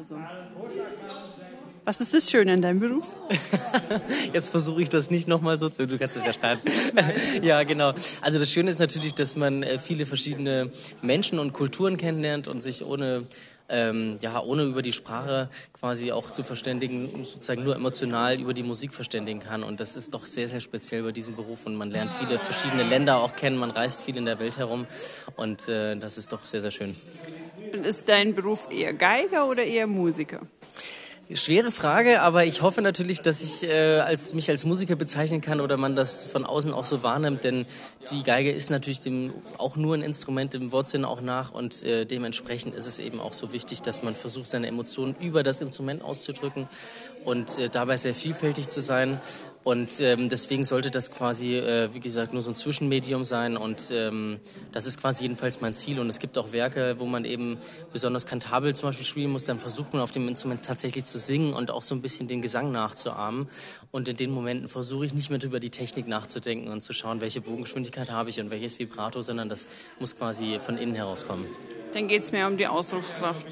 Also. Was ist das Schöne an deinem Beruf? Jetzt versuche ich das nicht nochmal so zu. Du kannst es ja schreiben. ja, genau. Also das Schöne ist natürlich, dass man äh, viele verschiedene Menschen und Kulturen kennenlernt und sich ohne ähm, ja, ohne über die Sprache quasi auch zu verständigen, sozusagen nur emotional über die Musik verständigen kann. Und das ist doch sehr, sehr speziell bei diesem Beruf. Und man lernt viele verschiedene Länder auch kennen, man reist viel in der Welt herum. Und äh, das ist doch sehr, sehr schön. Ist dein Beruf eher Geiger oder eher Musiker? Schwere Frage, aber ich hoffe natürlich, dass ich äh, als, mich als Musiker bezeichnen kann oder man das von außen auch so wahrnimmt, denn die Geige ist natürlich dem, auch nur ein Instrument im Wortsinn auch nach und äh, dementsprechend ist es eben auch so wichtig, dass man versucht, seine Emotionen über das Instrument auszudrücken und äh, dabei sehr vielfältig zu sein und ähm, deswegen sollte das quasi, äh, wie gesagt, nur so ein Zwischenmedium sein. Und ähm, das ist quasi jedenfalls mein Ziel. Und es gibt auch Werke, wo man eben besonders kantabel zum Beispiel spielen muss. Dann versucht man auf dem Instrument tatsächlich zu singen und auch so ein bisschen den Gesang nachzuahmen. Und in den Momenten versuche ich nicht mehr über die Technik nachzudenken und zu schauen, welche Bogengeschwindigkeit habe ich und welches Vibrato, sondern das muss quasi von innen herauskommen. Dann geht es mehr um die Ausdruckskraft.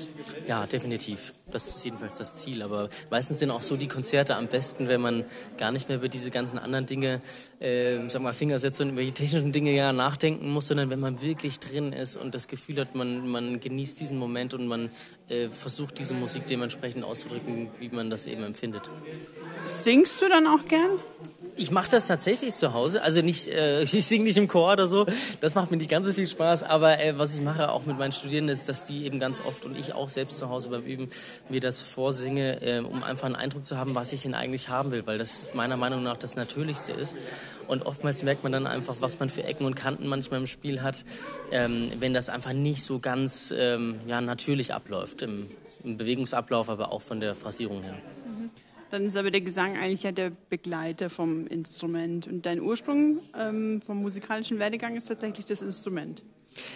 Ja, definitiv. Das ist jedenfalls das Ziel. Aber meistens sind auch so die Konzerte am besten, wenn man gar nicht mehr über diese ganzen anderen Dinge, äh, sag mal, Fingersätze und welche technischen Dinge ja nachdenken muss, sondern wenn man wirklich drin ist und das Gefühl hat, man, man genießt diesen Moment und man äh, versucht, diese Musik dementsprechend auszudrücken, wie man das eben empfindet. Singst du dann auch gern? Ich mache das tatsächlich zu Hause. Also nicht, äh, ich singe nicht im Chor oder so. Das macht mir nicht ganz so viel Spaß. Aber äh, was ich mache auch mit meinen Studierenden ist, dass die eben ganz oft und ich auch selbst zu Hause beim Üben mir das vorsinge, äh, um einfach einen Eindruck zu haben, was ich denn eigentlich haben will, weil das meiner Meinung nach das Natürlichste ist. Und oftmals merkt man dann einfach, was man für Ecken und Kanten manchmal im Spiel hat, ähm, wenn das einfach nicht so ganz ähm, ja, natürlich abläuft im, im Bewegungsablauf, aber auch von der Phrasierung her. Dann ist aber der Gesang eigentlich ja der Begleiter vom Instrument. Und dein Ursprung ähm, vom musikalischen Werdegang ist tatsächlich das Instrument.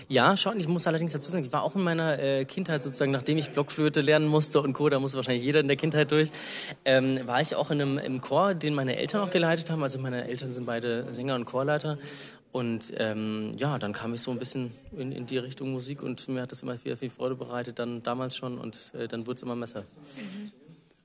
Ja, schon. Ich muss allerdings dazu sagen, ich war auch in meiner äh, Kindheit sozusagen, nachdem ich Blockflöte lernen musste und Co., da musste wahrscheinlich jeder in der Kindheit durch, ähm, war ich auch in einem im Chor, den meine Eltern auch geleitet haben. Also meine Eltern sind beide Sänger und Chorleiter. Und ähm, ja, dann kam ich so ein bisschen in, in, die Richtung Musik und mir hat das immer viel, viel Freude bereitet, dann damals schon und äh, dann wurde es immer besser. Mhm.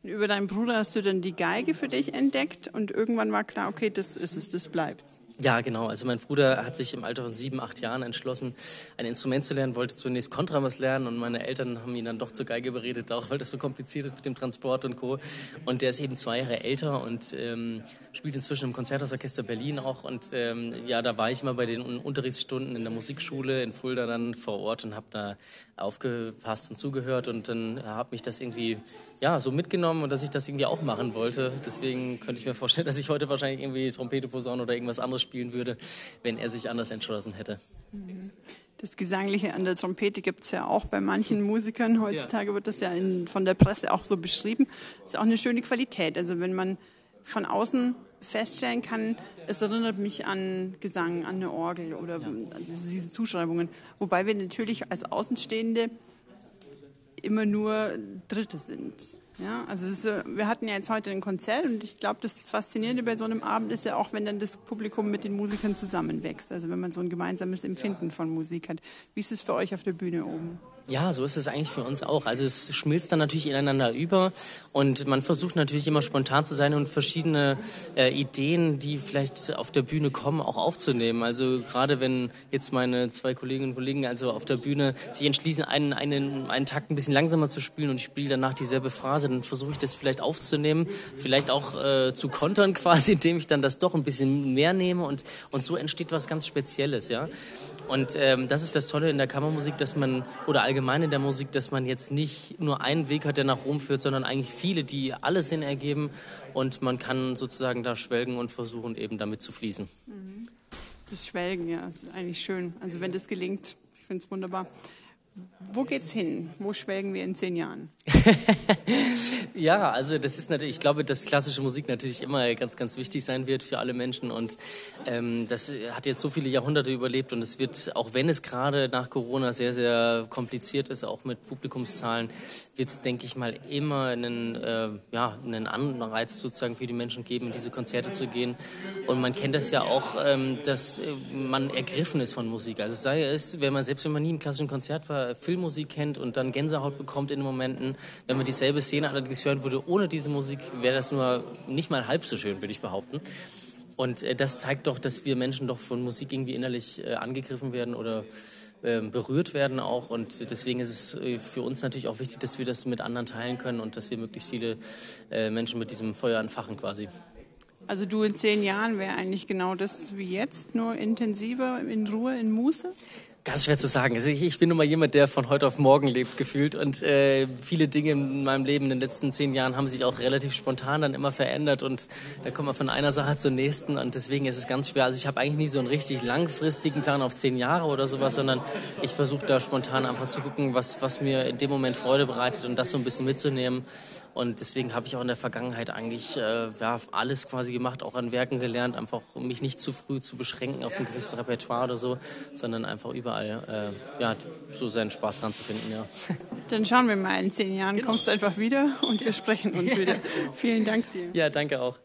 Über deinen Bruder hast du dann die Geige für dich entdeckt und irgendwann war klar, okay, das ist es, das bleibt. Ja, genau. Also mein Bruder hat sich im Alter von sieben, acht Jahren entschlossen, ein Instrument zu lernen, wollte zunächst Kontrabass lernen und meine Eltern haben ihn dann doch zur Geige beredet, auch weil das so kompliziert ist mit dem Transport und Co. Und der ist eben zwei Jahre älter und ähm, spielt inzwischen im Konzerthausorchester Berlin auch. Und ähm, ja, da war ich immer bei den Unterrichtsstunden in der Musikschule in Fulda dann vor Ort und habe da aufgepasst und zugehört und dann habe mich das irgendwie ja, so mitgenommen und dass ich das irgendwie auch machen wollte. Deswegen könnte ich mir vorstellen, dass ich heute wahrscheinlich irgendwie Trompete, Posaune oder irgendwas anderes spielen würde, wenn er sich anders entschlossen hätte. Das Gesangliche an der Trompete gibt es ja auch bei manchen Musikern. Heutzutage ja. wird das ja in, von der Presse auch so beschrieben. Das ist auch eine schöne Qualität. Also wenn man von außen feststellen kann, es erinnert mich an Gesang, an eine Orgel oder ja. diese Zuschreibungen. Wobei wir natürlich als Außenstehende immer nur Dritte sind. Ja, also ist, wir hatten ja jetzt heute ein Konzert und ich glaube, das Faszinierende bei so einem Abend ist ja auch, wenn dann das Publikum mit den Musikern zusammenwächst. Also wenn man so ein gemeinsames Empfinden von Musik hat. Wie ist es für euch auf der Bühne oben? Ja, so ist es eigentlich für uns auch. Also es schmilzt dann natürlich ineinander über und man versucht natürlich immer spontan zu sein und verschiedene äh, Ideen, die vielleicht auf der Bühne kommen, auch aufzunehmen. Also gerade wenn jetzt meine zwei Kolleginnen und Kollegen also auf der Bühne sich entschließen, einen, einen, einen Takt ein bisschen langsamer zu spielen und ich spiele danach dieselbe Phrase, dann versuche ich das vielleicht aufzunehmen, vielleicht auch äh, zu kontern quasi, indem ich dann das doch ein bisschen mehr nehme und, und so entsteht was ganz Spezielles, ja. Und ähm, das ist das Tolle in der Kammermusik, dass man, oder allgemein in der Musik, dass man jetzt nicht nur einen Weg hat, der nach Rom führt, sondern eigentlich viele, die alles Sinn ergeben und man kann sozusagen da schwelgen und versuchen eben damit zu fließen. Mhm. Das Schwelgen, ja, ist eigentlich schön. Also wenn das gelingt, ich finde es wunderbar. Wo geht's hin? Wo schwelgen wir in zehn Jahren? ja, also das ist natürlich, ich glaube, dass klassische Musik natürlich immer ganz, ganz wichtig sein wird für alle Menschen und ähm, das hat jetzt so viele Jahrhunderte überlebt und es wird, auch wenn es gerade nach Corona sehr, sehr kompliziert ist, auch mit Publikumszahlen, wird es, denke ich mal, immer einen, äh, ja, einen Anreiz sozusagen für die Menschen geben, in diese Konzerte zu gehen. Und man kennt das ja auch, ähm, dass man ergriffen ist von Musik. Also sei es, wenn man selbst wenn man nie im klassischen Konzert war, Filmmusik kennt und dann Gänsehaut bekommt in den Momenten. Wenn man dieselbe Szene allerdings hören würde ohne diese Musik, wäre das nur nicht mal halb so schön, würde ich behaupten. Und äh, das zeigt doch, dass wir Menschen doch von Musik irgendwie innerlich äh, angegriffen werden oder ähm, berührt werden auch. Und deswegen ist es äh, für uns natürlich auch wichtig, dass wir das mit anderen teilen können und dass wir möglichst viele Menschen mit diesem Feuer entfachen quasi. Also du in zehn Jahren wäre eigentlich genau das wie jetzt, nur intensiver, in Ruhe, in Muße? Ganz schwer zu sagen. Also ich, ich, bin nun mal jemand, der von heute auf morgen lebt, gefühlt. Und äh, viele Dinge in meinem Leben in den letzten zehn Jahren haben sich auch relativ spontan dann immer verändert. Und da kommt man von einer Sache zur nächsten. Und deswegen ist es ganz schwer. Also ich habe eigentlich nie so einen richtig langfristigen Plan auf zehn Jahre oder sowas, sondern ich versuche da spontan einfach zu gucken, was, was mir in dem Moment Freude bereitet und das so ein bisschen mitzunehmen. Und deswegen habe ich auch in der Vergangenheit eigentlich äh, ja, alles quasi gemacht, auch an Werken gelernt, einfach um mich nicht zu früh zu beschränken auf ein gewisses Repertoire oder so, sondern einfach überall äh, ja, so seinen Spaß dran zu finden. Ja. Dann schauen wir mal in zehn Jahren, genau. kommst du einfach wieder und wir sprechen uns wieder. Vielen Dank dir. Ja, danke auch.